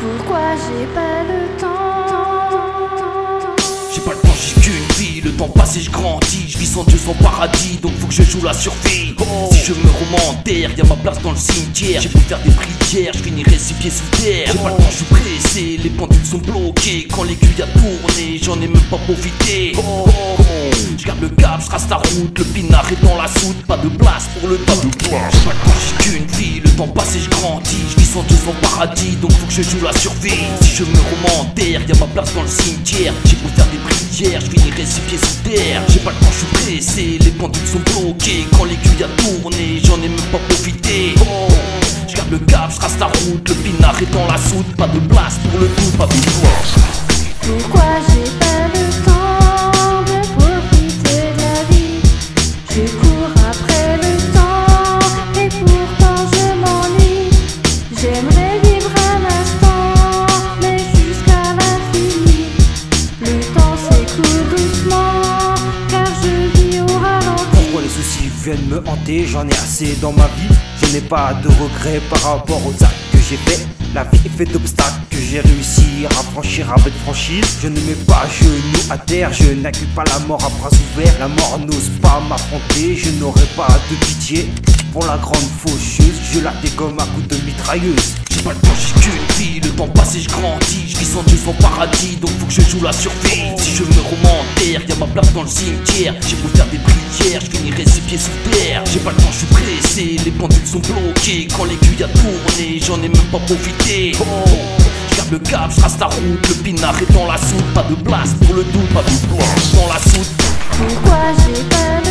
Pourquoi j'ai pas le temps J'ai pas le temps, j'ai qu'une vie, le temps passe et je grandis, je vis sans Dieu sans paradis, donc faut que je joue la survie. Si je me remets en terre, y'a ma place dans le cimetière. J'ai pu faire des prières, je finirai six pieds sous terre. J'ai pas le temps, je suis pressé, les pendules sont bloquées. Quand l'aiguille a tourné, j'en ai même pas profité. Cap, je trace la route, le pinard est dans la soute, pas de place pour le pas le temps, j'ai qu'une vie, le temps passe et je grandis, je vis sans Dieu sans paradis, donc faut que je joue la survie. Si je me remets en terre, y'a ma place dans le cimetière. J'ai pu faire des prières, je finirai six pieds sous terre. J'ai pas le temps, je suis pressé, les pendules sont bloquées. Quand l'aiguille a tourné, j'en ai même pas profité. Je garde le cap, je trace la route, le pinard est dans la soute, pas de place pour le tout, pas de place. Viennent me hanter J'en ai assez dans ma vie. Je n'ai pas de regrets par rapport aux actes que j'ai faits. La vie est faite d'obstacles que j'ai réussi à franchir avec franchise. Je ne mets pas genoux à terre, je n'accuse pas la mort à bras ouverts. La mort n'ose pas m'affronter, je n'aurai pas de pitié. Pour la grande faucheuse, je la dégomme à coups de mitrailleuse. Qu'une vie, le temps passe et je grandis, je vis sans Dieu sans paradis, donc faut que je joue la survie. Si je me terre, y'a ma place dans le cimetière. J'ai beau faire des prières, je finirai six pieds sous terre. J'ai pas le temps, je suis pressé, les pendules sont bloquées. Quand l'aiguille a tourné, j'en ai même pas profité. Garde le cap, je trace la route, le pinard est dans la soupe, pas de place pour le doute, pas de place dans la soupe. Pourquoi j'ai pas